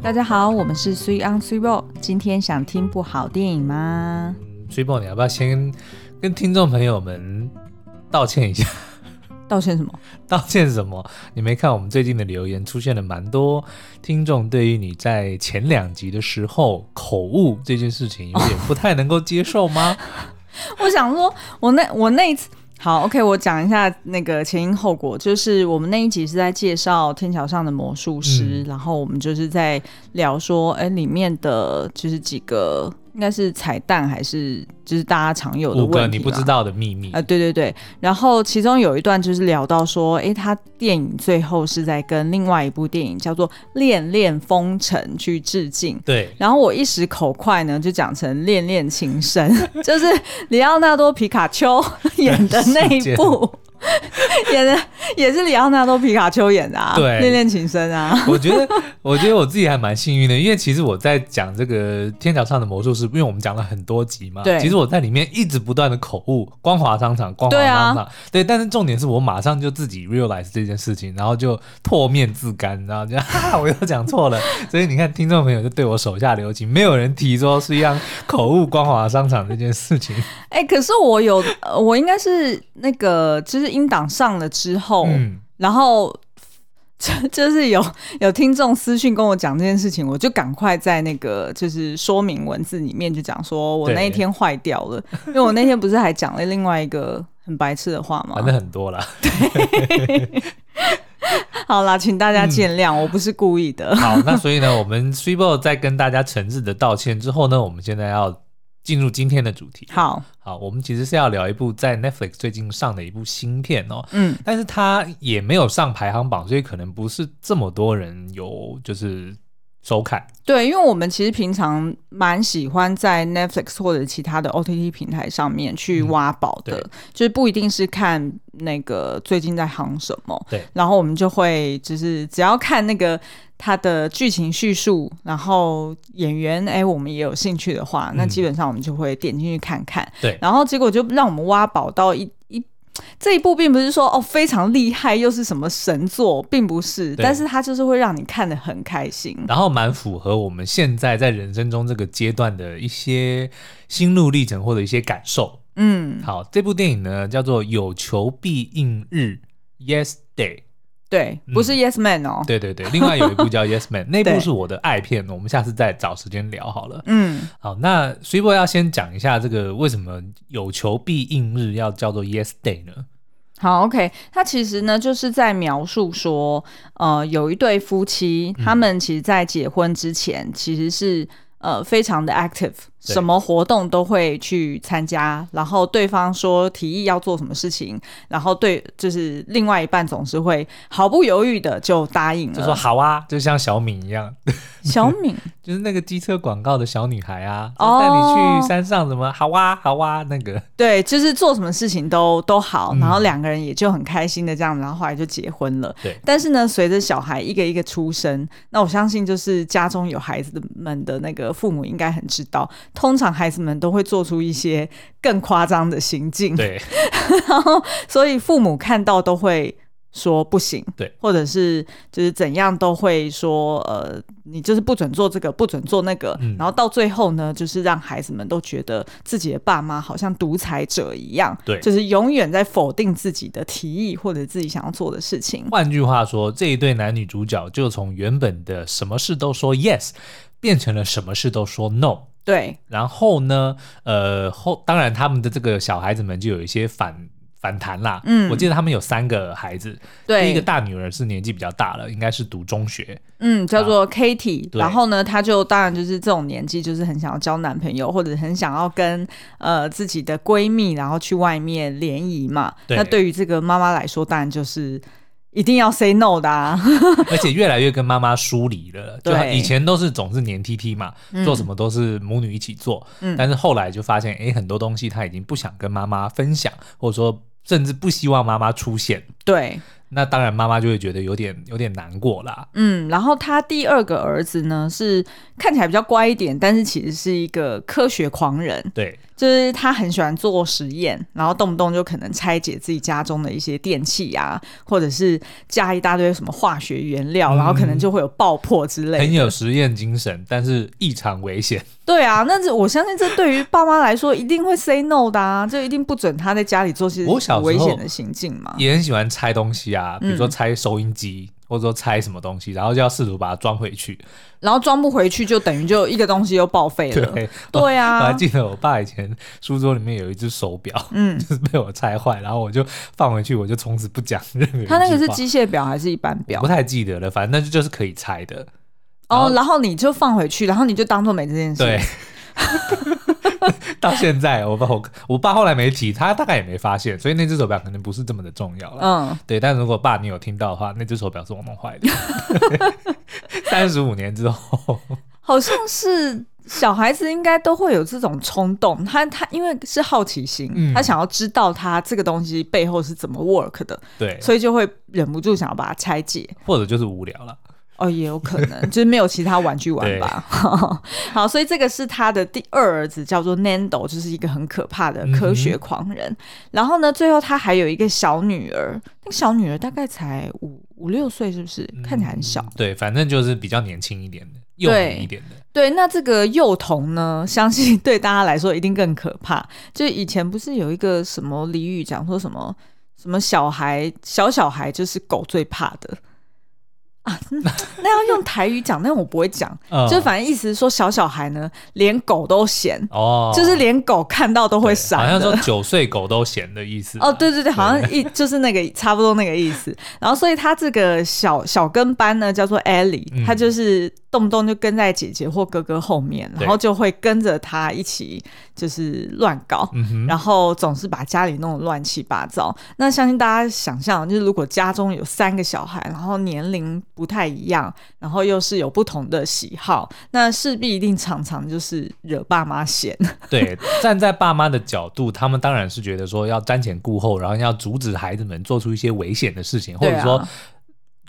大家好，我们是 Three on Three Roll。今天想听部好电影吗？Three Roll，你要不要先跟听众朋友们道歉一下？道歉什么？道歉什么？你没看我们最近的留言，出现了蛮多听众对于你在前两集的时候口误这件事情有点不太能够接受吗？我想说，我那我那一次。好，OK，我讲一下那个前因后果，就是我们那一集是在介绍《天桥上的魔术师》，嗯，然后我们就是在聊说，哎，里面的就是几个。应该是彩蛋还是就是大家常有的五个你不知道的秘密啊、呃？对对对，然后其中有一段就是聊到说，诶，他电影最后是在跟另外一部电影叫做《恋恋风尘》去致敬。对，然后我一时口快呢，就讲成《恋恋情深》，就是里奥纳多皮卡丘 演的那一部。演的也是里奥纳多皮卡丘演的啊，对，恋恋情深啊。我觉得，我觉得我自己还蛮幸运的，因为其实我在讲这个天桥上的魔术师，因为我们讲了很多集嘛，对，其实我在里面一直不断的口误，光华商场，光华商场，对，但是重点是我马上就自己 realize 这件事情，然后就唾面自干，然后就 哈哈，我又讲错了，所以你看听众朋友就对我手下留情，没有人提说是一样口误光华商场这件事情。哎、欸，可是我有，我应该是那个就是。音档上了之后，嗯、然后就 就是有有听众私讯跟我讲这件事情，我就赶快在那个就是说明文字里面就讲说我那一天坏掉了，因为我那天不是还讲了另外一个很白痴的话吗？反正很多啦。对，好啦，请大家见谅，嗯、我不是故意的。好，那所以呢，我们 Threebow 在跟大家诚挚的道歉之后呢，我们现在要。进入今天的主题。好，好，我们其实是要聊一部在 Netflix 最近上的一部新片哦。嗯，但是它也没有上排行榜，所以可能不是这么多人有就是收看。对，因为我们其实平常蛮喜欢在 Netflix 或者其他的 OTT 平台上面去挖宝的，嗯、就是不一定是看那个最近在行什么。对，然后我们就会就是只要看那个。它的剧情叙述，然后演员，哎，我们也有兴趣的话，那基本上我们就会点进去看看。对、嗯，然后结果就让我们挖宝到一一这一部，并不是说哦非常厉害，又是什么神作，并不是，但是它就是会让你看得很开心，然后蛮符合我们现在在人生中这个阶段的一些心路历程或者一些感受。嗯，好，这部电影呢叫做《有求必应日》，Yes Day。对，不是 Yes Man 哦、嗯。对对对，另外有一部叫 Yes Man，那部是我的爱片，我们下次再找时间聊好了。嗯，好，那 Threeboy 要先讲一下这个为什么有求必应日要叫做 Yes Day 呢？好，OK，他其实呢就是在描述说，呃，有一对夫妻，他们其实在结婚之前其实是。呃，非常的 active，什么活动都会去参加。然后对方说提议要做什么事情，然后对，就是另外一半总是会毫不犹豫的就答应了，就说好啊，就像小敏一样。小敏就是那个机车广告的小女孩啊，带你去山上，怎么好啊，好啊，那个。对，就是做什么事情都都好，然后两个人也就很开心的这样，然后后来就结婚了。对。但是呢，随着小孩一个一个出生，那我相信就是家中有孩子的们的那个。父母应该很知道，通常孩子们都会做出一些更夸张的行径，对，然后所以父母看到都会说不行，对，或者是就是怎样都会说，呃，你就是不准做这个，不准做那个，嗯、然后到最后呢，就是让孩子们都觉得自己的爸妈好像独裁者一样，对，就是永远在否定自己的提议或者自己想要做的事情。换句话说，这一对男女主角就从原本的什么事都说 yes。变成了什么事都说 no，对，然后呢，呃，后当然他们的这个小孩子们就有一些反反弹啦。嗯，我记得他们有三个孩子，对，第一个大女儿是年纪比较大了，应该是读中学，嗯，叫做 Katie，然后呢，她就当然就是这种年纪，就是很想要交男朋友，或者很想要跟呃自己的闺蜜，然后去外面联谊嘛。对，那对于这个妈妈来说，当然就是。一定要 say no 的啊，而且越来越跟妈妈疏离了。对，就以前都是总是黏 T T 嘛，嗯、做什么都是母女一起做。嗯，但是后来就发现，哎，很多东西他已经不想跟妈妈分享，或者说甚至不希望妈妈出现。对。那当然，妈妈就会觉得有点有点难过啦。嗯，然后他第二个儿子呢，是看起来比较乖一点，但是其实是一个科学狂人。对。就是他很喜欢做实验，然后动不动就可能拆解自己家中的一些电器啊，或者是加一大堆什么化学原料，嗯、然后可能就会有爆破之类的。很有实验精神，但是异常危险。对啊，那这我相信这对于爸妈来说一定会 say no 的啊，就一定不准他在家里做些危险的行径嘛。也很喜欢拆东西啊，比如说拆收音机。嗯或者说拆什么东西，然后就要试图把它装回去，然后装不回去就等于就一个东西又报废了。对，对啊，我还记得我爸以前书桌里面有一只手表，嗯，就是被我拆坏，然后我就放回去，我就从此不讲任何。他那个是机械表还是一般表？不太记得了，反正那就是可以拆的。哦，然后你就放回去，然后你就当做没这件事。对。到现在，我爸我我爸后来没提，他大概也没发现，所以那只手表可能不是这么的重要了。嗯，对。但如果爸你有听到的话，那只手表是我弄坏的。三十五年之后，好像是小孩子应该都会有这种冲动，他他因为是好奇心，嗯、他想要知道他这个东西背后是怎么 work 的，对，所以就会忍不住想要把它拆解，或者就是无聊了。哦，也有可能，就是没有其他玩具玩吧。好，所以这个是他的第二儿子，叫做 Nando，就是一个很可怕的科学狂人。嗯、然后呢，最后他还有一个小女儿，那个小女儿大概才五五六岁，是不是？看起来很小。对，反正就是比较年轻一点的，幼童一点的。对，那这个幼童呢，相信 对大家来说一定更可怕。就以前不是有一个什么俚语讲说什么什么小孩小小孩就是狗最怕的。啊，那要用台语讲，那我不会讲，嗯、就反正意思是说小小孩呢，连狗都嫌哦，就是连狗看到都会闪，好像说九岁狗都嫌的意思。哦，对对对，好像一 就是那个差不多那个意思。然后，所以他这个小小跟班呢，叫做 Ellie，他就是。动不动就跟在姐姐或哥哥后面，然后就会跟着他一起就是乱搞，对然后总是把家里弄得乱七八糟。那相信大家想象，就是如果家中有三个小孩，然后年龄不太一样，然后又是有不同的喜好，那势必一定常常就是惹爸妈嫌。对，站在爸妈的角度，他们当然是觉得说要瞻前顾后，然后要阻止孩子们做出一些危险的事情，或者说。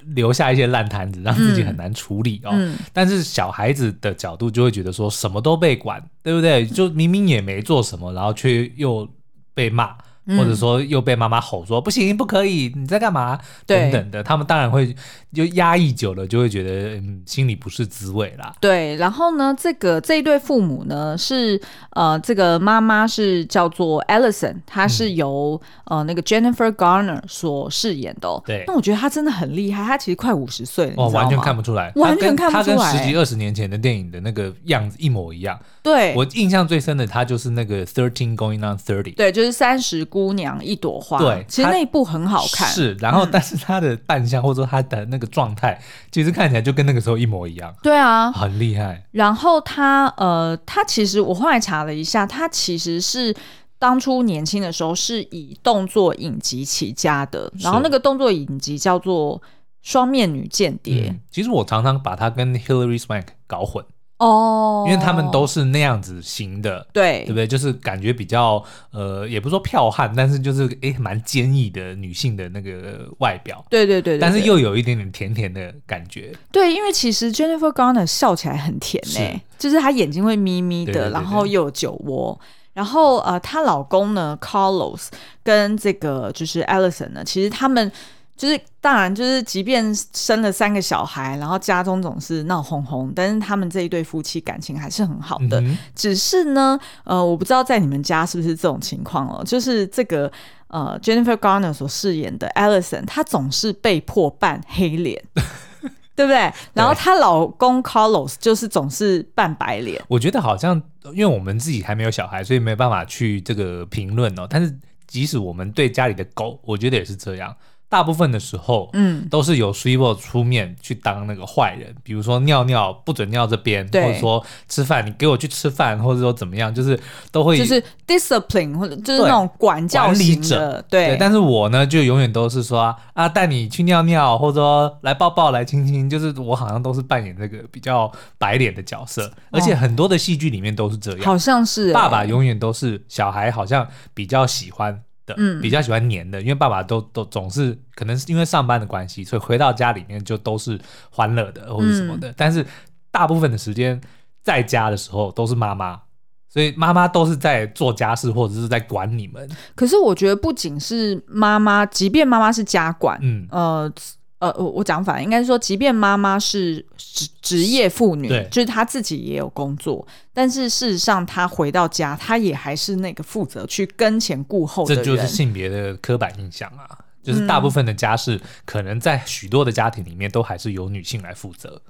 留下一些烂摊子，让自己很难处理哦。嗯嗯、但是小孩子的角度就会觉得说什么都被管，对不对？就明明也没做什么，然后却又被骂。或者说又被妈妈吼说不行不可以，你在干嘛？等等的，他们当然会就压抑久了，就会觉得嗯心里不是滋味啦。对，然后呢，这个这一对父母呢是呃这个妈妈是叫做 Allison，她是由、嗯、呃那个 Jennifer Garner 所饰演的、哦。对，那我觉得她真的很厉害，她其实快五十岁了，哦，完全看不出来，完全看不出来，她跟十几二十年前的电影的那个样子一模一样。对，我印象最深的，她就是那个 Thirteen Going on Thirty，对，就是三十姑娘一朵花。对，其实那一部很好看。是，然后但是她的扮相或者说她的那个状态，嗯、其实看起来就跟那个时候一模一样。对啊，很厉害。然后她呃，她其实我后来查了一下，她其实是当初年轻的时候是以动作影集起家的，然后那个动作影集叫做《双面女间谍》。嗯。其实我常常把她跟 Hilary Swank 搞混。哦，因为他们都是那样子型的，对，对不对？就是感觉比较呃，也不是说剽悍，但是就是诶，蛮坚毅的女性的那个外表，对对对，对，但是又有一点点甜甜的感觉。对，因为其实 Jennifer Garner 笑起来很甜呢、欸，就是她眼睛会眯眯的，然后又有酒窝。然后呃，她老公呢，Carlos 跟这个就是 Allison 呢，其实他们。就是当然，就是即便生了三个小孩，然后家中总是闹哄哄，但是他们这一对夫妻感情还是很好的。嗯、只是呢，呃，我不知道在你们家是不是这种情况哦。就是这个呃，Jennifer Garner 所饰演的 Allison，她总是被迫扮黑脸，对不对？然后她老公 Carlos 就是总是扮白脸。我觉得好像因为我们自己还没有小孩，所以没办法去这个评论哦。但是即使我们对家里的狗，我觉得也是这样。大部分的时候，嗯，都是由 Swivel 出面去当那个坏人，比如说尿尿不准尿这边，对。或者说吃饭你给我去吃饭，或者说怎么样，就是都会就是 discipline 或者就是那种管教管理者，对，对。但是我呢，就永远都是说啊，带你去尿尿，或者说来抱抱来亲亲，就是我好像都是扮演这个比较白脸的角色，哦、而且很多的戏剧里面都是这样，好像是、欸、爸爸永远都是小孩，好像比较喜欢的，嗯，比较喜欢黏的，因为爸爸都都总是可能是因为上班的关系，所以回到家里面就都是欢乐的或者什么的。嗯、但是大部分的时间在家的时候都是妈妈，所以妈妈都是在做家事或者是在管你们。可是我觉得不仅是妈妈，即便妈妈是家管，嗯呃。呃，我我讲反了，应该是说，即便妈妈是职职业妇女，就是她自己也有工作，但是事实上，她回到家，她也还是那个负责去跟前顾后的人。这就是性别的刻板印象啊，就是大部分的家事，可能在许多的家庭里面，都还是由女性来负责。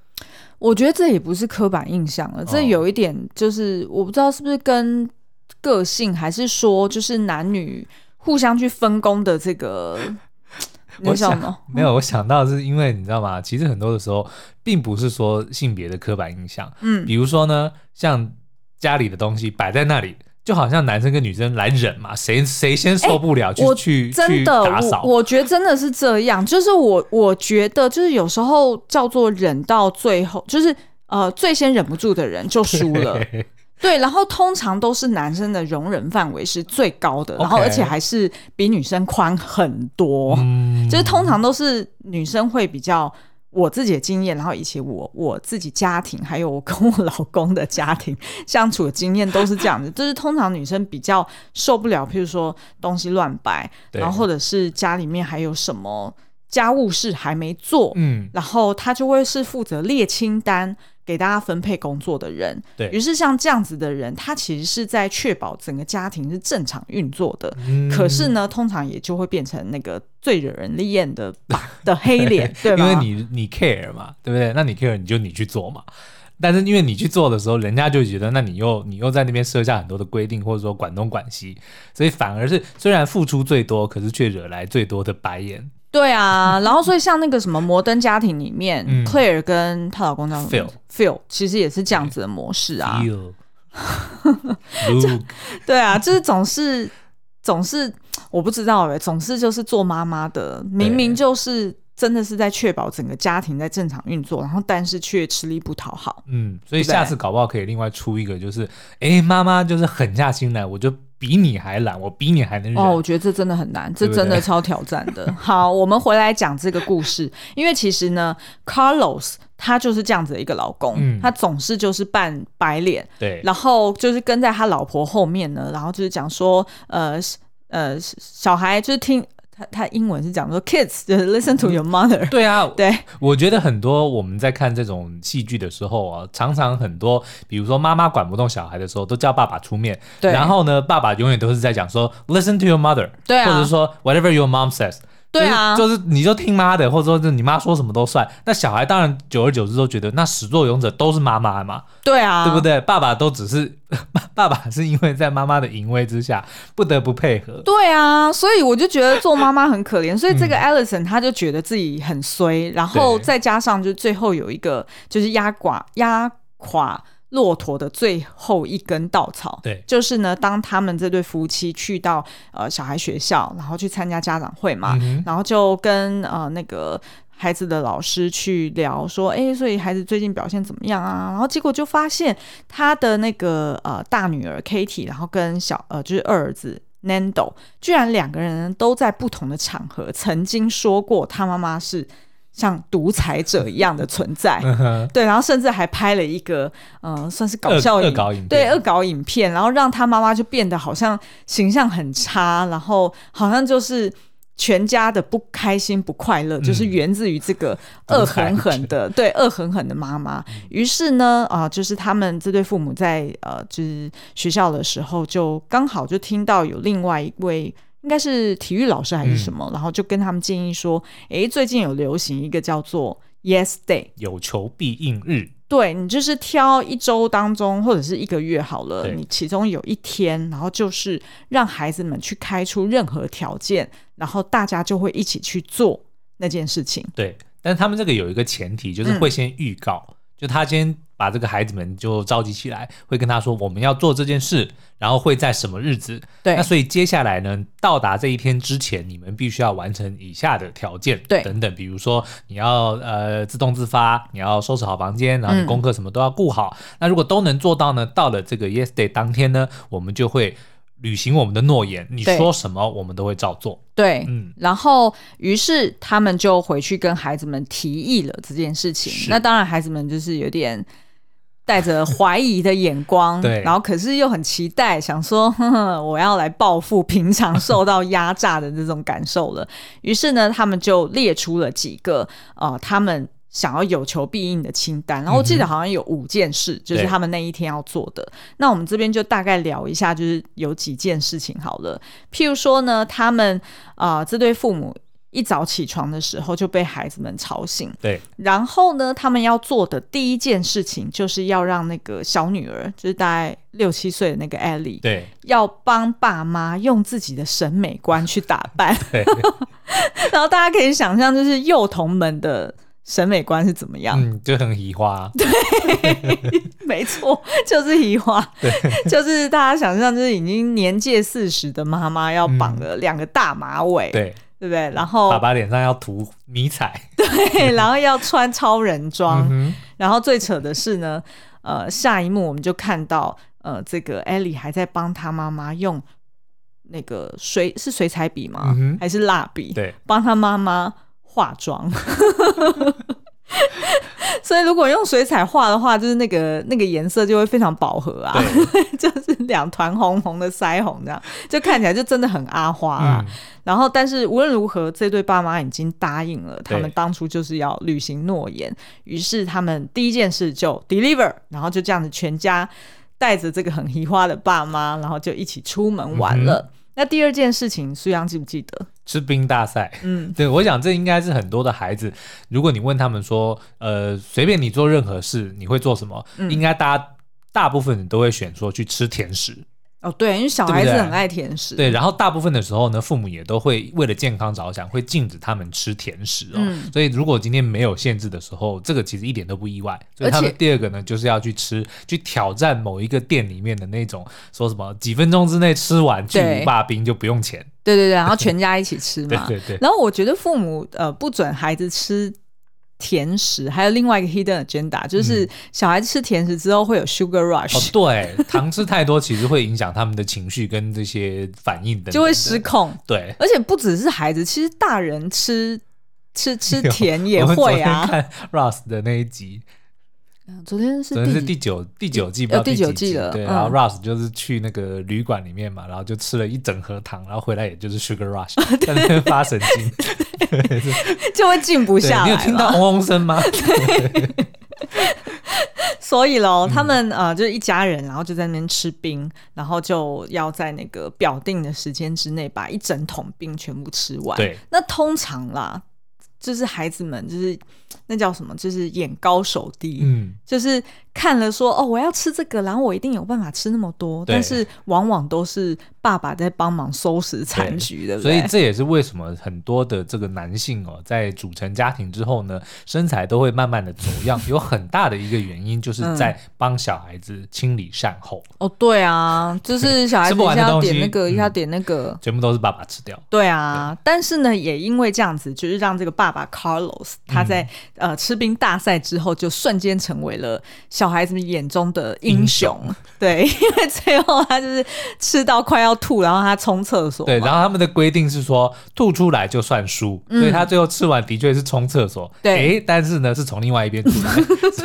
我觉得这也不是刻板印象了，这有一点就是，我不知道是不是跟个性，还是说就是男女互相去分工的这个。我想没有，我想到是因为你知道吗？其实很多的时候，并不是说性别的刻板印象。嗯，比如说呢，像家里的东西摆在那里，就好像男生跟女生来忍嘛，谁谁先受不了就去去打扫。我觉得真的是这样，就是我我觉得就是有时候叫做忍到最后，就是呃最先忍不住的人就输了。对，然后通常都是男生的容忍范围是最高的.然后而且还是比女生宽很多。嗯，就是通常都是女生会比较，我自己的经验，然后以及我我自己家庭，还有我跟我老公的家庭相处的经验都是这样子，就是通常女生比较受不了，譬如说东西乱摆，然后或者是家里面还有什么家务事还没做，嗯，然后他就会是负责列清单。给大家分配工作的人，对，于是像这样子的人，他其实是在确保整个家庭是正常运作的。嗯、可是呢，通常也就会变成那个最惹人厌的的 黑脸，对吗？因为你你 care 嘛，对不对？那你 care 你就你去做嘛。但是因为你去做的时候，人家就觉得那你又你又在那边设下很多的规定，或者说管东管西，所以反而是虽然付出最多，可是却惹来最多的白眼。对啊，然后所以像那个什么摩登家庭里面，Claire 跟她老公叫 Phil，Phil 其实也是这样子的模式啊。对。啊，就是总是总是我不知道哎，总是就是做妈妈的，明明就是真的是在确保整个家庭在正常运作，然后但是却吃力不讨好。嗯，所以下次搞不好可以另外出一个，就是哎，妈妈就是狠下心来，我就。比你还懒，我比你还能忍。哦，我觉得这真的很难，这真的超挑战的。对 对好，我们回来讲这个故事，因为其实呢，Carlos 他就是这样子的一个老公，嗯、他总是就是扮白脸，对，然后就是跟在他老婆后面呢，然后就是讲说，呃呃，小孩就是听。他他英文是讲说，kids 就是 listen to your mother。对啊，对，我觉得很多我们在看这种戏剧的时候啊，常常很多，比如说妈妈管不动小孩的时候，都叫爸爸出面。对，然后呢，爸爸永远都是在讲说，listen to your mother。对啊，或者说 whatever your mom says。对啊，就是你就听妈的，或者说是你妈说什么都算。那小孩当然久而久之都觉得，那始作俑者都是妈妈嘛。对啊，对不对？爸爸都只是 爸爸，是因为在妈妈的淫威之下不得不配合。对啊，所以我就觉得做妈妈很可怜。所以这个 Allison 他就觉得自己很衰，嗯、然后再加上就最后有一个就是压垮压垮。骆驼的最后一根稻草，对，就是呢，当他们这对夫妻去到呃小孩学校，然后去参加家长会嘛，嗯、然后就跟呃那个孩子的老师去聊说，哎，所以孩子最近表现怎么样啊？然后结果就发现他的那个呃大女儿 Katie，然后跟小呃就是二儿子 Nando，居然两个人都在不同的场合曾经说过他妈妈是。像独裁者一样的存在，对，然后甚至还拍了一个，呃，算是搞笑影，对，恶搞影片，然后让他妈妈就变得好像形象很差，然后好像就是全家的不开心、不快乐，就是源自于这个恶狠狠的，对，恶狠狠的妈妈。于是呢，啊，就是他们这对父母在呃，就是学校的时候，就刚好就听到有另外一位。应该是体育老师还是什么，嗯、然后就跟他们建议说：“哎，最近有流行一个叫做 Yes Day，有求必应日。对，你就是挑一周当中或者是一个月好了，你其中有一天，然后就是让孩子们去开出任何条件，然后大家就会一起去做那件事情。对，但是他们这个有一个前提，就是会先预告，嗯、就他先。”把这个孩子们就召集起来，会跟他说我们要做这件事，然后会在什么日子？对，那所以接下来呢，到达这一天之前，你们必须要完成以下的条件，对，等等，比如说你要呃自动自发，你要收拾好房间，然后你功课什么都要顾好。嗯、那如果都能做到呢，到了这个 Yes Day 当天呢，我们就会履行我们的诺言，你说什么我们都会照做。对，嗯，然后于是他们就回去跟孩子们提议了这件事情。那当然，孩子们就是有点带着怀疑的眼光，对，然后可是又很期待，想说呵呵我要来报复平常受到压榨的这种感受了。于是呢，他们就列出了几个呃，他们。想要有求必应的清单，然后我记得好像有五件事，嗯、就是他们那一天要做的。那我们这边就大概聊一下，就是有几件事情好了。譬如说呢，他们啊、呃，这对父母一早起床的时候就被孩子们吵醒，对。然后呢，他们要做的第一件事情就是要让那个小女儿，就是大概六七岁的那个艾莉，对，要帮爸妈用自己的审美观去打扮。然后大家可以想象，就是幼童们的。审美观是怎么样？嗯，就很移花。对，没错，就是移花。对，就是大家想象，就是已经年届四十的妈妈要绑了两个大马尾，对，对不对？然后爸爸脸上要涂迷彩，对，然后要穿超人装。嗯、然后最扯的是呢，呃，下一幕我们就看到，呃，这个艾莉还在帮他妈妈用那个水是水彩笔吗？嗯、还是蜡笔？对，帮他妈妈。化妆，所以如果用水彩画的话，就是那个那个颜色就会非常饱和啊，就是两团红红的腮红这样，就看起来就真的很阿花啊。嗯、然后，但是无论如何，这对爸妈已经答应了，他们当初就是要履行诺言，于是他们第一件事就 deliver，然后就这样子全家带着这个很奇花的爸妈，然后就一起出门玩了。嗯那第二件事情，苏阳记不记得？吃冰大赛。嗯，对，我想这应该是很多的孩子，如果你问他们说，呃，随便你做任何事，你会做什么？嗯，应该大家大部分人都会选说去吃甜食。哦，对，因为小孩子很爱甜食。对，对，然后大部分的时候呢，父母也都会为了健康着想，会禁止他们吃甜食哦。嗯、所以如果今天没有限制的时候，这个其实一点都不意外。所以他们第二个呢，就是要去吃，去挑战某一个店里面的那种，说什么几分钟之内吃完巨无霸冰就不用钱。对对对，然后 全家一起吃嘛。对对对。然后我觉得父母呃不准孩子吃。甜食还有另外一个 hidden agenda，就是小孩子吃甜食之后会有 sugar rush。哦，对，糖吃太多其实会影响他们的情绪跟这些反应的，就会失控。对，而且不只是孩子，其实大人吃吃吃 甜也会啊。！Russ 的那一集。昨天是昨天是第九第九季，第九季了。对，然后 Russ 就是去那个旅馆里面嘛，然后就吃了一整盒糖，然后回来也就是 Sugar Rush，在那边发神经，就会静不下来。你有听到嗡嗡声吗？对。所以喽，他们呃就是一家人，然后就在那边吃冰，然后就要在那个表定的时间之内把一整桶冰全部吃完。对，那通常啦。就是孩子们，就是那叫什么？就是眼高手低，嗯，就是看了说哦，我要吃这个，然后我一定有办法吃那么多，但是往往都是。爸爸在帮忙收拾残局的，所以这也是为什么很多的这个男性哦，在组成家庭之后呢，身材都会慢慢的走样，有很大的一个原因就是 在帮小孩子清理善后。哦，对啊，就是小孩子一下点那个，一下点那个，全部都是爸爸吃掉。对啊，但是呢，也因为这样子，就是让这个爸爸 Carlos 他在呃吃冰大赛之后，就瞬间成为了小孩子们眼中的英雄。对，因为最后他就是吃到快要。吐，然后他冲厕所。对，然后他们的规定是说，吐出来就算输，嗯、所以他最后吃完的确是冲厕所。对，但是呢，是从另外一边出来，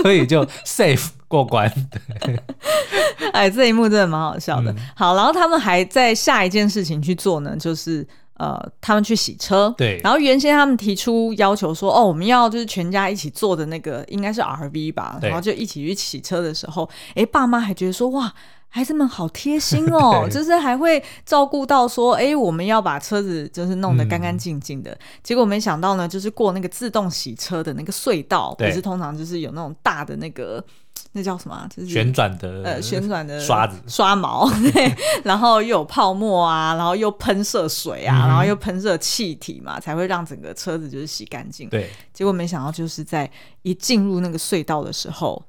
所以就 safe 过关。对，哎，这一幕真的蛮好笑的。嗯、好，然后他们还在下一件事情去做呢，就是呃，他们去洗车。对，然后原先他们提出要求说，哦，我们要就是全家一起坐的那个，应该是 RV 吧，然后就一起去洗车的时候，哎，爸妈还觉得说，哇。孩子们好贴心哦，就是还会照顾到说，哎，我们要把车子就是弄得干干净净的。嗯、结果没想到呢，就是过那个自动洗车的那个隧道，不对是通常就是有那种大的那个那叫什么？就是旋转的呃旋转的刷子刷毛，对，然后又有泡沫啊，然后又喷射水啊，嗯、然后又喷射气体嘛，才会让整个车子就是洗干净。对，结果没想到就是在一进入那个隧道的时候。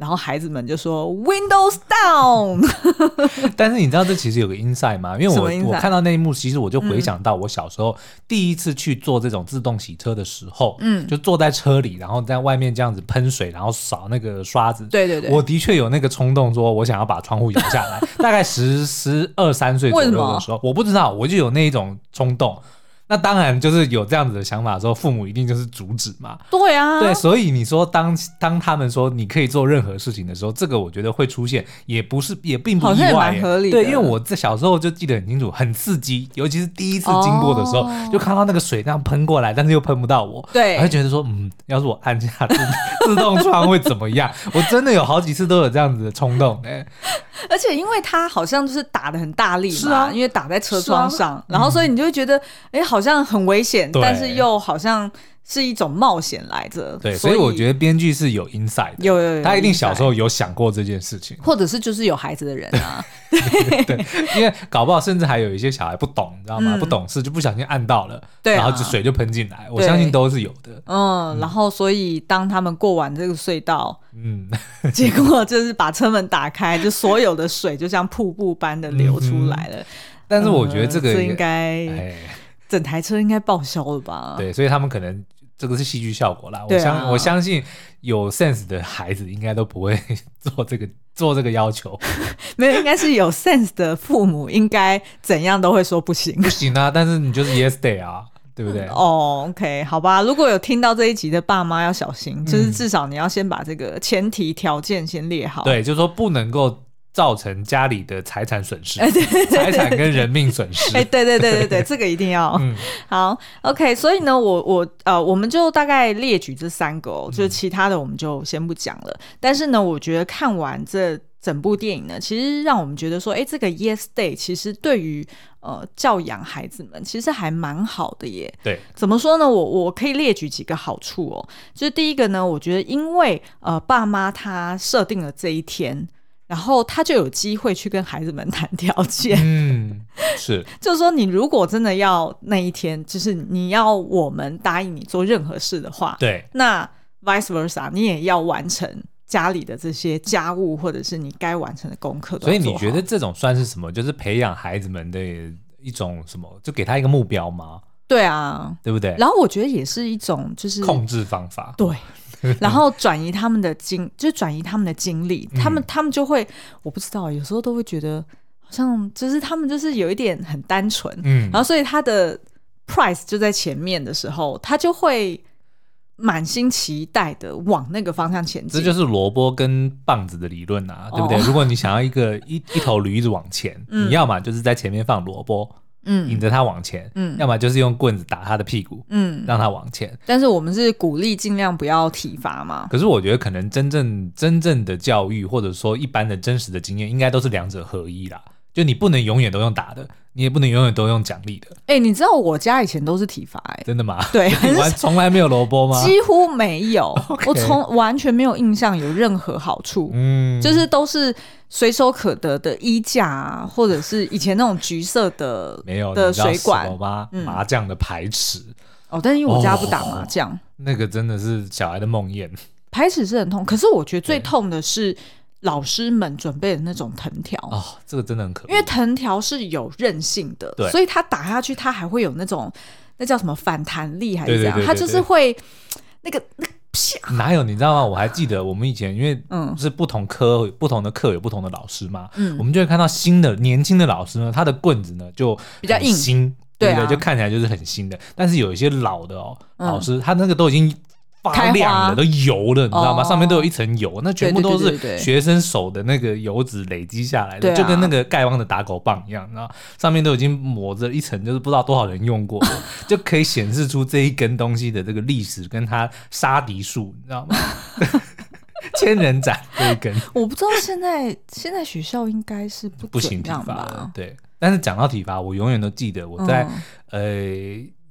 然后孩子们就说 Windows down。但是你知道这其实有个 insight 吗？因为我我看到那一幕，其实我就回想到我小时候第一次去做这种自动洗车的时候，嗯，就坐在车里，然后在外面这样子喷水，然后扫那个刷子。对对对，我的确有那个冲动，说我想要把窗户摇下来。大概十十二三岁左右的时候，我不知道，我就有那一种冲动。那当然就是有这样子的想法的时候，父母一定就是阻止嘛。对啊，对，所以你说当当他们说你可以做任何事情的时候，这个我觉得会出现，也不是也并不意外，蛮合理。对，因为我在小时候就记得很清楚，很刺激，尤其是第一次经过的时候，哦、就看到那个水这样喷过来，但是又喷不到我，对，我就觉得说，嗯，要是我按下自 自动窗会怎么样？我真的有好几次都有这样子的冲动，哎。而且因为它好像就是打的很大力嘛，是啊，因为打在车窗上，啊、然后所以你就会觉得，哎、嗯，好像很危险，但是又好像是一种冒险来着。对，所以，我觉得编剧是有 insight 的，有有有，他一定小时候有想过这件事情，或者是就是有孩子的人啊。对，对，因为搞不好甚至还有一些小孩不懂，你知道吗？嗯、不懂事就不小心按到了，对、啊，然后就水就喷进来。我相信都是有的。嗯，然后所以当他们过完这个隧道，嗯，结果就是把车门打开，就所有的水就像瀑布般的流出来了。嗯、但是我觉得这个、嗯、应该，整台车应该报销了吧？对，所以他们可能。这个是戏剧效果啦，我相、啊、我相信有 sense 的孩子应该都不会 做这个做这个要求，没有，应该是有 sense 的父母应该怎样都会说不行，不行啊！但是你就是 yes day 啊，对不对？哦、oh,，OK，好吧，如果有听到这一集的爸妈要小心，就是至少你要先把这个前提条件先列好，对，就是说不能够。造成家里的财产损失，财产跟人命损失。哎，对对对对对，这个一定要。嗯，好，OK。所以呢，我我呃，我们就大概列举这三个，哦，就是其他的我们就先不讲了。嗯、但是呢，我觉得看完这整部电影呢，其实让我们觉得说，哎，这个 Yes Day 其实对于呃教养孩子们其实还蛮好的耶。对，怎么说呢？我我可以列举几个好处哦。就是第一个呢，我觉得因为呃爸妈他设定了这一天。然后他就有机会去跟孩子们谈条件，嗯，是，就是说你如果真的要那一天，就是你要我们答应你做任何事的话，对，那 vice versa，你也要完成家里的这些家务或者是你该完成的功课。所以你觉得这种算是什么？就是培养孩子们的一种什么？就给他一个目标吗？对啊，对不对？然后我觉得也是一种就是控制方法，对。然后转移他们的精，就转移他们的精力，他们他们就会，我不知道，有时候都会觉得好像就是他们就是有一点很单纯，嗯，然后所以他的 price 就在前面的时候，他就会满心期待的往那个方向前进。这就是萝卜跟棒子的理论啊，对不对？哦，如果你想要一个一一头驴子往前，嗯，你要么就是在前面放萝卜。嗯，引着他往前，嗯，要么就是用棍子打他的屁股，嗯，让他往前。但是我们是鼓励尽量不要体罚嘛。可是我觉得可能真正真正的教育，或者说一般的真实的经验，应该都是两者合一啦。就你不能永远都用打的，你也不能永远都用奖励的。哎、欸，你知道我家以前都是体罚，哎，真的吗？对，完 从来没有萝卜吗？几乎没有 我从完全没有印象有任何好处。嗯，就是都是随手可得的衣架啊，或者是以前那种橘色的没有的水管吗？麻将的牌尺、嗯。哦，但是因为我家不打麻将、哦，那个真的是小孩的梦魇。排尺是很痛，可是我觉得最痛的是。老师们准备的那种藤条哦，这个真的很可怕。因为藤条是有韧性的，对，所以它打下去，它还会有那种那叫什么反弹力还是这样？它就是会那个那个啪。哪有？你知道吗？我还记得我们以前因为嗯是不同科不同的课有不同的老师嘛，嗯，我们就会看到新的年轻的老师呢，他的棍子呢就比较硬，新对对，就看起来就是很新的。但是有一些老的哦老师，他那个都已经。发亮的都油了，你知道吗？上面都有一层油，那全部都是学生手的那个油脂累积下来的，就跟那个丐帮的打狗棒一样，然后上面都已经抹着一层，就是不知道多少人用过，就可以显示出这一根东西的这个历史跟它杀敌数，你知道吗？千人斩这一根，我不知道现在现在学校应该是不不行体罚，对。但是讲到体罚，我永远都记得我在呃。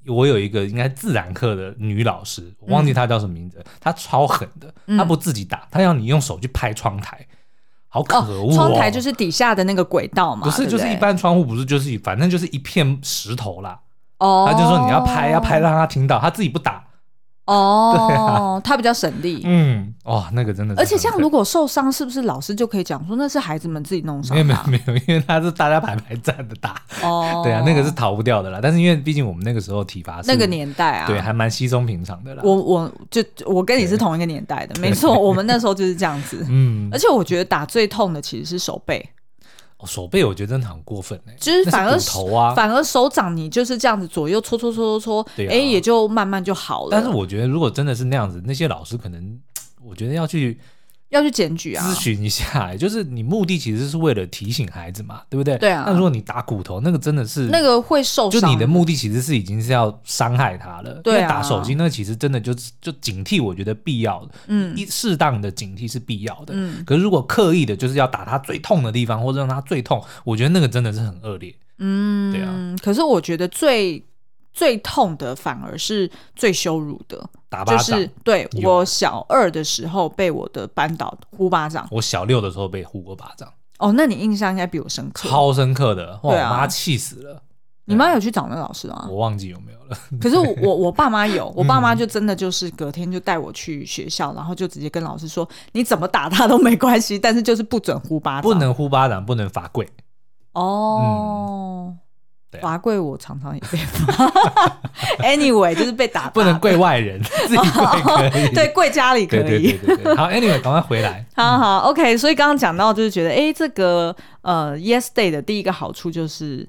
我有一个应该自然课的女老师，我忘记她叫什么名字。嗯、她超狠的，她不自己打，她要你用手去拍窗台，好可恶、哦！窗台就是底下的那个轨道嘛，不是，就是一般窗户，不是，就是反正就是一片石头啦。哦，她就说你要拍，要拍让她听到，她自己不打。哦，他比较省力。嗯，哇，那个真的是。而且像如果受伤，是不是老师就可以讲说那是孩子们自己弄伤？没有没有没有，因为他是大家排排站的打。哦，对啊，那个是逃不掉的啦。但是因为毕竟我们那个时候体罚那个年代啊，对，还蛮稀松平常的啦。我我就我跟你是同一个年代的，没错，我们那时候就是这样子。嗯，而且我觉得打最痛的其实是手背。哦、手背我觉得真的很过分哎，就是反而头啊，反而手掌你就是这样子左右搓搓搓搓搓，哎、啊，也就慢慢就好了。但是我觉得如果真的是那样子，那些老师可能，我觉得要去。要去检举啊，咨询一下，就是你目的其实是为了提醒孩子嘛，对不对？对啊。那如果你打骨头，那个真的是那个会受伤，就你的目的其实是已经是要伤害他了。对啊。打手机，那其实真的就就警惕，我觉得必要的，嗯，一适当的警惕是必要的。嗯。可是如果刻意的，就是要打他最痛的地方，或者让他最痛，我觉得那个真的是很恶劣。嗯，对啊。可是我觉得最最痛的反而是最羞辱的。打巴掌，就是对我小二的时候被我的班导呼巴掌，我小六的时候被呼过巴掌。哦，那你印象应该比我深刻，超深刻的，哇，我妈气死了。你妈有去找那个老师吗？我忘记有没有了。可是我我，我爸妈有，我爸妈就真的就是隔天就带我去学校，嗯、然后就直接跟老师说，你怎么打他都没关系，但是就是不准呼巴掌，不能呼巴掌，不能罚跪。哦。嗯罚跪我常常也被罚，anyway 就是被打，不能跪外人，自己跪可以，对，跪家里可以。对对对对，好，anyway 赶快回来。好好，OK，所以刚刚讲到就是觉得，哎，这个呃，Yes Day 的第一个好处就是。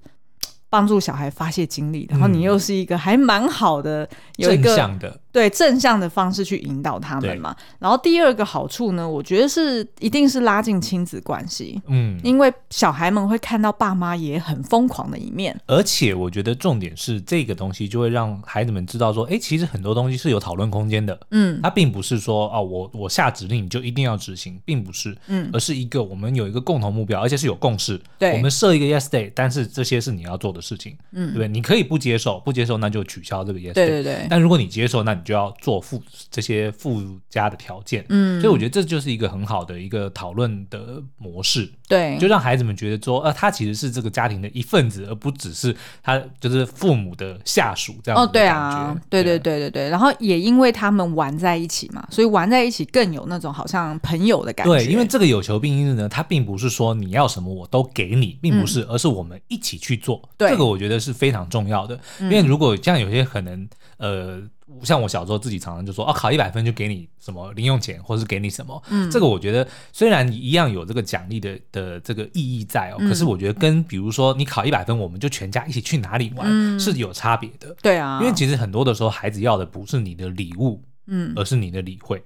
帮助小孩发泄精力，然后你又是一个还蛮好的，有一个正向的，对正向的方式去引导他们嘛。然后第二个好处呢，我觉得是一定是拉近亲子关系，嗯，因为小孩们会看到爸妈也很疯狂的一面。而且我觉得重点是这个东西就会让孩子们知道说，哎，其实很多东西是有讨论空间的，嗯，它并不是说哦，我我下指令你就一定要执行，并不是，嗯，而是一个我们有一个共同目标，而且是有共识，对，我们设一个 Yes Day，但是这些是你要做的事情，嗯，对不对？你可以不接受，不接受那就取消这个 yes day，对对对。但如果你接受，那你就要做附这些附加的条件。嗯。所以我觉得这就是一个很好的一个讨论的模式。对。就让孩子们觉得说，呃，他其实是这个家庭的一份子，而不只是他就是父母的下属这样。哦，对啊。对对对对对。然后也因为他们玩在一起嘛，所以玩在一起更有那种好像朋友的感觉。对，因为这个有求必应日呢，它并不是说你要什么我都给你，并不是，而是我们一起去做。对。这个我觉得。是非常重要的，因为如果像有些可能，呃，像我小时候自己常常就说，哦，考一百分就给你什么零用钱，或是给你什么，嗯，这个我觉得虽然一样有这个奖励的的这个意义在哦，可是我觉得跟比如说你考一百分，我们就全家一起去哪里玩是有差别的，对啊，因为其实很多的时候孩子要的不是你的礼物，嗯，而是你的理会，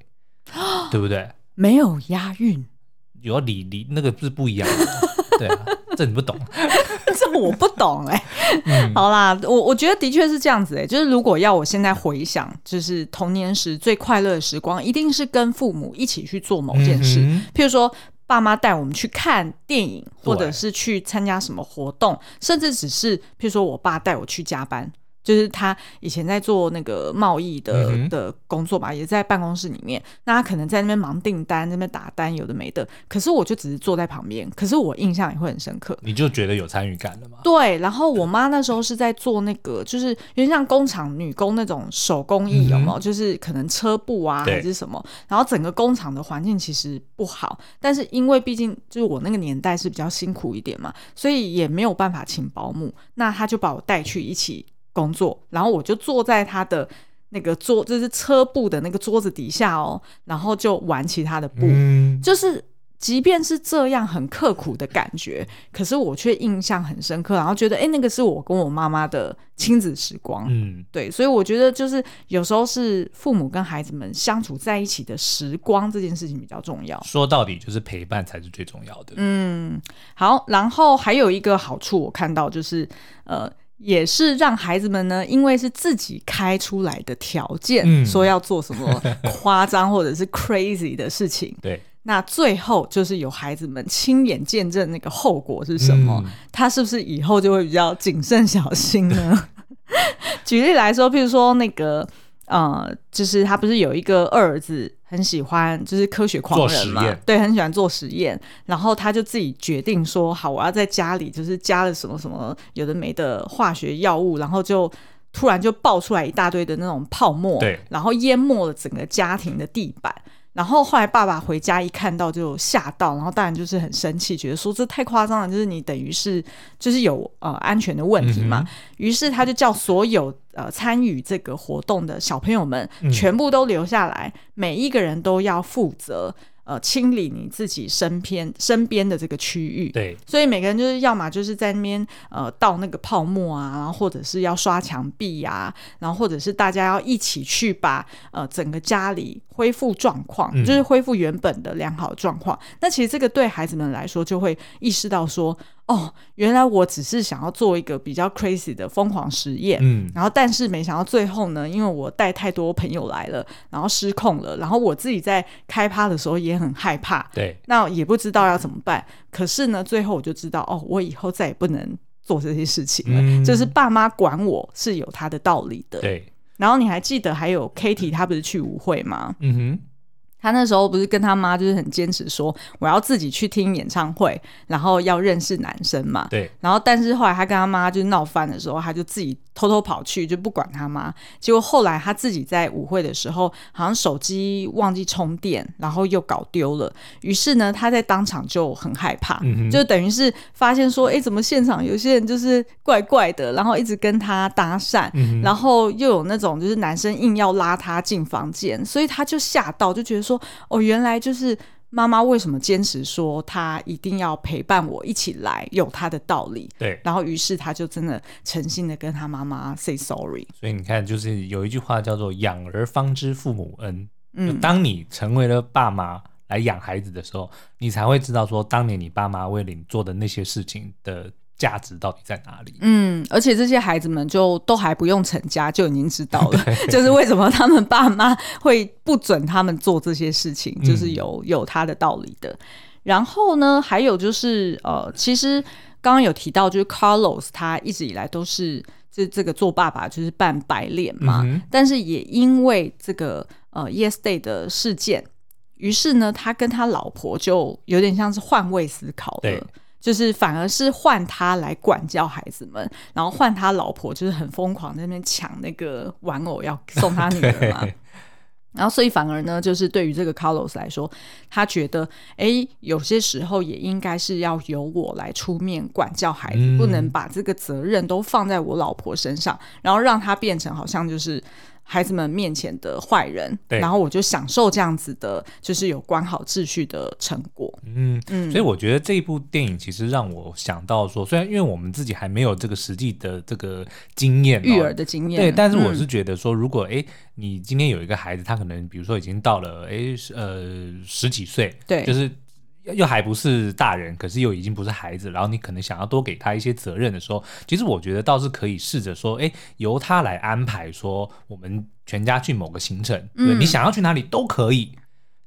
对不对？没有押韵，有礼礼那个是不一样的，对啊，这你不懂。这我不懂哎、欸，嗯、好啦，我我觉得的确是这样子哎、欸，就是如果要我现在回想，就是童年时最快乐的时光，一定是跟父母一起去做某件事，嗯、譬如说爸妈带我们去看电影，或者是去参加什么活动，甚至只是譬如说我爸带我去加班。就是他以前在做那个贸易的的工作吧，也在办公室里面。那他可能在那边忙订单，那边打单，有的没的。可是我就只是坐在旁边，可是我印象也会很深刻。你就觉得有参与感了吗？对。然后我妈那时候是在做那个，就是有点像工厂女工那种手工艺，有没有？就是可能车布啊，还是什么。然后整个工厂的环境其实不好，但是因为毕竟就是我那个年代是比较辛苦一点嘛，所以也没有办法请保姆。那他就把我带去一起。工作，然后我就坐在他的那个桌，就是车布的那个桌子底下哦，然后就玩其他的布，嗯、就是即便是这样很刻苦的感觉，可是我却印象很深刻，然后觉得哎，那个是我跟我妈妈的亲子时光，嗯，对，所以我觉得就是有时候是父母跟孩子们相处在一起的时光这件事情比较重要。说到底就是陪伴才是最重要的。嗯，好，然后还有一个好处我看到就是呃。也是让孩子们呢，因为是自己开出来的条件，嗯、说要做什么 夸张或者是 crazy 的事情。对，那最后就是有孩子们亲眼见证那个后果是什么，嗯、他是不是以后就会比较谨慎小心呢？举例来说，譬如说那个。呃，就是他不是有一个二儿子很喜欢，就是科学狂人嘛，对，很喜欢做实验，然后他就自己决定说，好，我要在家里就是加了什么什么有的没的化学药物，然后就突然就爆出来一大堆的那种泡沫，对，然后淹没了整个家庭的地板。然后后来爸爸回家一看到就吓到，然后当然就是很生气，觉得说这太夸张了，就是你等于是就是有呃安全的问题嘛。嗯、于是他就叫所有呃参与这个活动的小朋友们全部都留下来，嗯、每一个人都要负责。呃，清理你自己身边身边的这个区域，对，所以每个人就是要么就是在那边呃倒那个泡沫啊，然后或者是要刷墙壁呀、啊，然后或者是大家要一起去把呃整个家里恢复状况，嗯、就是恢复原本的良好状况。那其实这个对孩子们来说，就会意识到说。哦，原来我只是想要做一个比较 crazy 的疯狂实验，嗯，然后但是没想到最后呢，因为我带太多朋友来了，然后失控了，然后我自己在开趴的时候也很害怕，对，那也不知道要怎么办。可是呢，最后我就知道，哦，我以后再也不能做这些事情了，嗯，就是爸妈管我是有他的道理的，对。然后你还记得还有 Katie 她不是去舞会吗？嗯哼。他那时候不是跟她妈就是很坚持说我要自己去听演唱会，然后要认识男生嘛。对。然后但是后来她跟她妈就闹翻的时候，她就自己偷偷跑去，就不管他妈。结果后来他自己在舞会的时候，好像手机忘记充电，然后又搞丢了。于是呢，他在当场就很害怕，嗯、就等于是发现说，哎，怎么现场有些人就是怪怪的，然后一直跟他搭讪，嗯、然后又有那种就是男生硬要拉他进房间，所以他就吓到，就觉得说。哦，原来就是妈妈为什么坚持说她一定要陪伴我一起来，有她的道理。对，然后于是他就真的诚心的跟他妈妈 say sorry。所以你看，就是有一句话叫做“养儿方知父母恩”。嗯，当你成为了爸妈来养孩子的时候，你才会知道说，当年你爸妈为你做的那些事情的。价值到底在哪里？嗯，而且这些孩子们就都还不用成家，就已经知道了，就是为什么他们爸妈会不准他们做这些事情，就是有有他的道理的。嗯、然后呢，还有就是呃，其实刚刚有提到，就是 Carlos 他一直以来都是这这个做爸爸就是扮白脸嘛，嗯、但是也因为这个呃 Yes Day 的事件，于是呢，他跟他老婆就有点像是换位思考了。就是反而是换他来管教孩子们，然后换他老婆就是很疯狂在那边抢那个玩偶要送他女儿嘛，然后所以反而呢，就是对于这个 Carlos 来说，他觉得哎，有些时候也应该是要由我来出面管教孩子，嗯、不能把这个责任都放在我老婆身上，然后让他变成好像就是。孩子们面前的坏人，对然后我就享受这样子的，就是有管好秩序的成果。嗯嗯，所以我觉得这一部电影其实让我想到说，虽然因为我们自己还没有这个实际的这个经验，育儿的经验，对，但是我是觉得说，如果哎，你今天有一个孩子，他可能比如说已经到了哎呃十几岁，对，就是。又还不是大人，可是又已经不是孩子，然后你可能想要多给他一些责任的时候，其实我觉得倒是可以试着说，哎，由他来安排，说我们全家去某个行程，嗯、对，你想要去哪里都可以，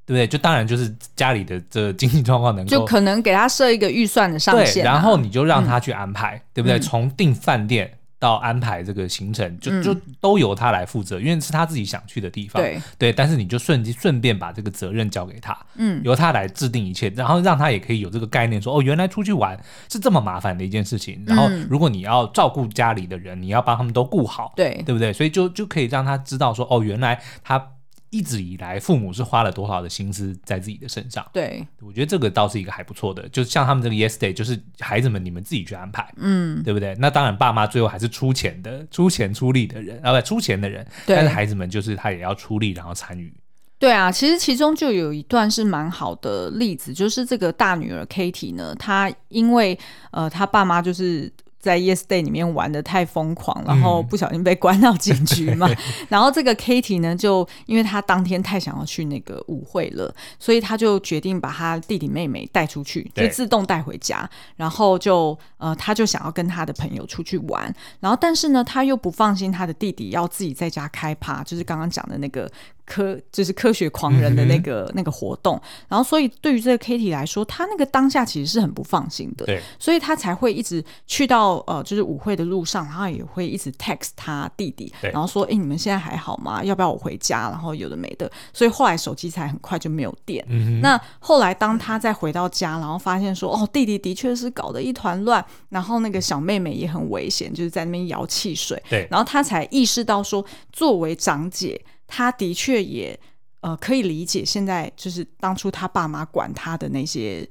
对不对？就当然就是家里的这经济状况能够，就可能给他设一个预算的上限、啊，对，然后你就让他去安排，嗯、对不对？从订饭店。到安排这个行程，就就都由他来负责，嗯、因为是他自己想去的地方。对对，但是你就顺顺便把这个责任交给他，嗯，由他来制定一切，然后让他也可以有这个概念说，说哦，原来出去玩是这么麻烦的一件事情。然后如果你要照顾家里的人，你要帮他们都顾好，对对不对？所以就就可以让他知道说，哦，原来他。一直以来，父母是花了多少的心思在自己的身上？对，我觉得这个倒是一个还不错的。就像他们这个 Yesterday，就是孩子们你们自己去安排，嗯，对不对？那当然，爸妈最后还是出钱的，出钱出力的人，啊，不，出钱的人。但是孩子们就是他也要出力，然后参与。对啊，其实其中就有一段是蛮好的例子，就是这个大女儿 Katie 呢，她因为呃，她爸妈就是。在 Yes Day 里面玩的太疯狂，然后不小心被关到警局嘛。嗯、然后这个 Kitty 呢，就因为他当天太想要去那个舞会了，所以他就决定把他弟弟妹妹带出去，就自动带回家。然后就呃，他就想要跟他的朋友出去玩。然后但是呢，他又不放心他的弟弟要自己在家开趴，就是刚刚讲的那个。科就是科学狂人的那个、嗯、那个活动，然后所以对于这个 Katie 来说，他那个当下其实是很不放心的，对，所以他才会一直去到呃就是舞会的路上，然后也会一直 text 他弟弟，然后说哎、欸、你们现在还好吗？要不要我回家？然后有的没的，所以后来手机才很快就没有电。嗯、那后来当他再回到家，然后发现说哦弟弟的确是搞得一团乱，然后那个小妹妹也很危险，就是在那边摇汽水，对，然后他才意识到说作为长姐。他的确也呃可以理解，现在就是当初他爸妈管他的那些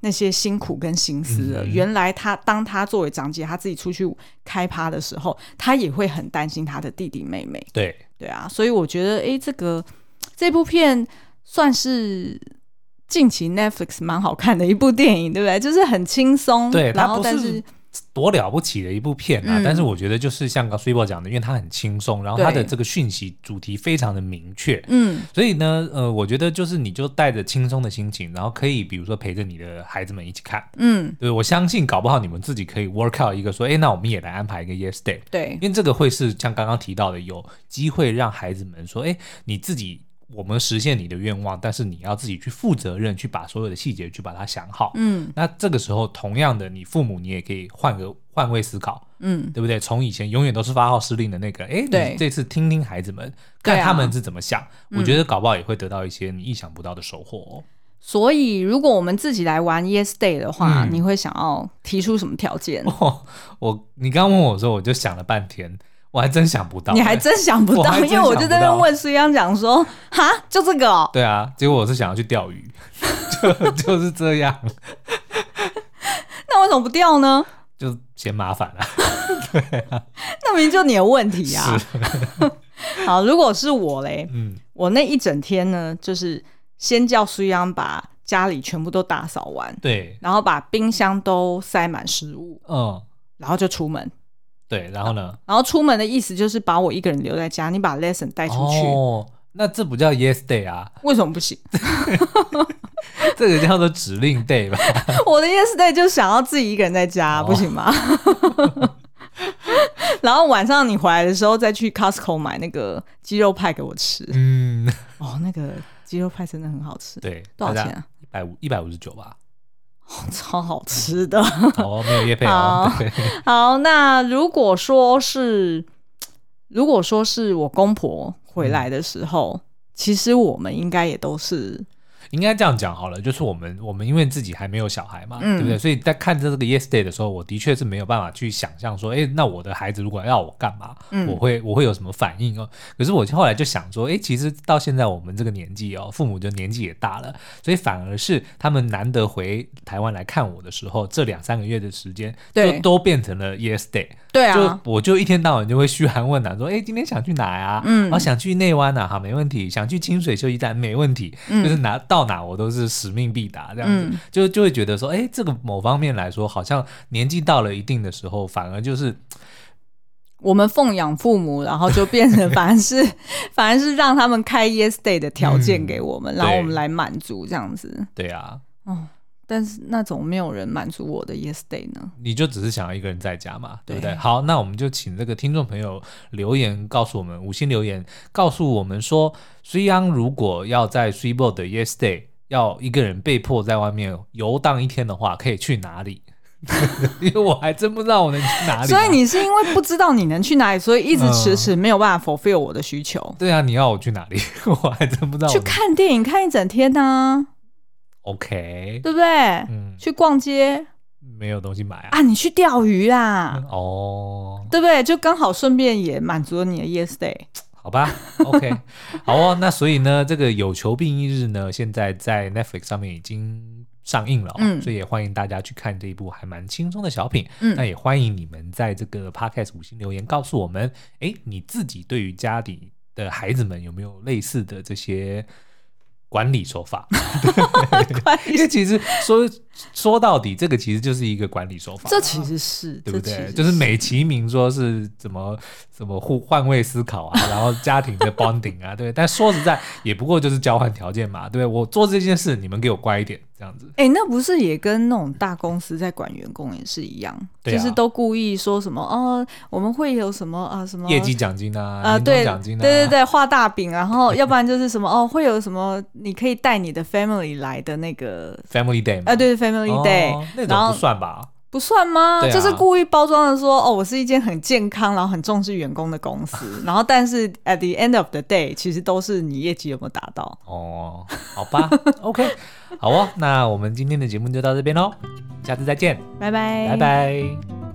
那些辛苦跟心思了。嗯、原来他当他作为长姐，他自己出去开趴的时候，他也会很担心他的弟弟妹妹。对对啊，所以我觉得，哎，这个这部片算是近期 Netflix 蛮好看的一部电影，对不对？就是很轻松，对，然后但是。多了不起的一部片啊！嗯、但是我觉得就是像刚 Switchboard 讲的，因为它很轻松，然后它的这个讯息主题非常的明确，嗯，所以呢，呃，我觉得就是你就带着轻松的心情，然后可以比如说陪着你的孩子们一起看，嗯，对，我相信搞不好你们自己可以 work out 一个说，哎，那我们也来安排一个 Yes Day，对，因为这个会是像刚刚提到的，有机会让孩子们说，哎，你自己。我们实现你的愿望，但是你要自己去负责任，去把所有的细节去把它想好。嗯，那这个时候，同样的，你父母你也可以换个换位思考，嗯，对不对？从以前永远都是发号施令的那个，哎，对，你这次听听孩子们，看他们是怎么想，啊、我觉得搞不好也会得到一些你意想不到的收获哦。所以，如果我们自己来玩 Yes Day 的话，嗯、你会想要提出什么条件？哦、我，你刚刚问我的时候，我就想了半天。我还真想不到，你还真想不到，因为我就在那问苏央讲说，哈，就这个哦。对啊，结果我是想要去钓鱼，就 就是这样。那为什么不钓呢？就嫌麻烦了。对啊，那明明就你的问题啊。好，如果是我嘞，嗯，我那一整天呢，就是先叫苏央把家里全部都打扫完，对，然后把冰箱都塞满食物，嗯，然后就出门。对，然后呢？然后出门的意思就是把我一个人留在家，你把 lesson 带出去。哦，那这不叫 yes day 啊？为什么不行？这个叫做指令 day 吧？我的 yes day 就想要自己一个人在家，哦、不行吗？然后晚上你回来的时候再去 Costco 买那个鸡肉派给我吃。嗯，哦，那个鸡肉派真的很好吃。对，多少钱啊？一百五，一百五十九吧。超好吃的 哦，没有叶配哦。好，好，那如果说是，如果说是我公婆回来的时候，嗯、其实我们应该也都是。应该这样讲好了，就是我们我们因为自己还没有小孩嘛，嗯、对不对？所以在看着这个 Yes Day 的时候，我的确是没有办法去想象说，哎，那我的孩子如果要我干嘛，嗯、我会我会有什么反应哦？可是我后来就想说，哎，其实到现在我们这个年纪哦，父母就年纪也大了，所以反而是他们难得回台湾来看我的时候，这两三个月的时间，就都变成了 Yes Day。对啊，就我就一天到晚就会嘘寒问暖，说，哎，今天想去哪呀？嗯，啊想去内湾啊，好，没问题。想去清水休息站，没问题。嗯，就是拿到哪我都是使命必达，这样子，嗯、就就会觉得说，哎，这个某方面来说，好像年纪到了一定的时候，反而就是我们奉养父母，然后就变成反而是 反而是让他们开 Yes Day 的条件给我们，嗯、然后我们来满足这样子。对啊，哦。但是那种没有人满足我的 Yes Day 呢？你就只是想要一个人在家嘛，对不对？对。好，那我们就请这个听众朋友留言告诉我们，五星留言告诉我们说，虽然如果要在 Switchboard 的 Yes Day 要一个人被迫在外面游荡一天的话，可以去哪里？因为我还真不知道我能去哪里啊。所以你是因为不知道你能去哪里，所以一直迟迟没有办法 fulfill 我的需求。嗯。对啊，你要我去哪里？我还真不知道。去看电影看一整天呢？OK，对不对？嗯，去逛街没有东西买啊？啊，你去钓鱼啦？嗯、哦，对不对？就刚好顺便也满足了你的 Yes Day。好吧，OK，好哦。那所以呢，这个有求必应日呢，现在在 Netflix 上面已经上映了，哦，嗯，所以也欢迎大家去看这一部还蛮轻松的小品。嗯，那也欢迎你们在这个 Podcast 五星留言告诉我们，哎，你自己对于家里的孩子们有没有类似的这些？管理手法，因为其实说说到底，这个其实就是一个管理手法。这其实是对不对？就是美其名说是怎么怎么互换位思考啊，然后家庭的 bonding 啊，对。但说实在，也不过就是交换条件嘛，对不对？我做这件事，你们给我乖一点，这样子。哎、欸，那不是也跟那种大公司在管员工也是一样，啊、就是都故意说什么哦，我们会有什么啊什么业绩奖金啊啊，对奖金啊，对对对，画大饼，然后要不然就是什么哦，会有什么你可以带你的 family 来的那个 family day 啊，对，family day，、哦、那种不算吧？不算吗？啊、就是故意包装的说，哦，我是一间很健康，然后很重视员工的公司，然后但是 at the end of the day，其实都是你业绩有没有达到。哦，好吧，OK，好哦，那我们今天的节目就到这边喽，下次再见，拜拜，拜拜。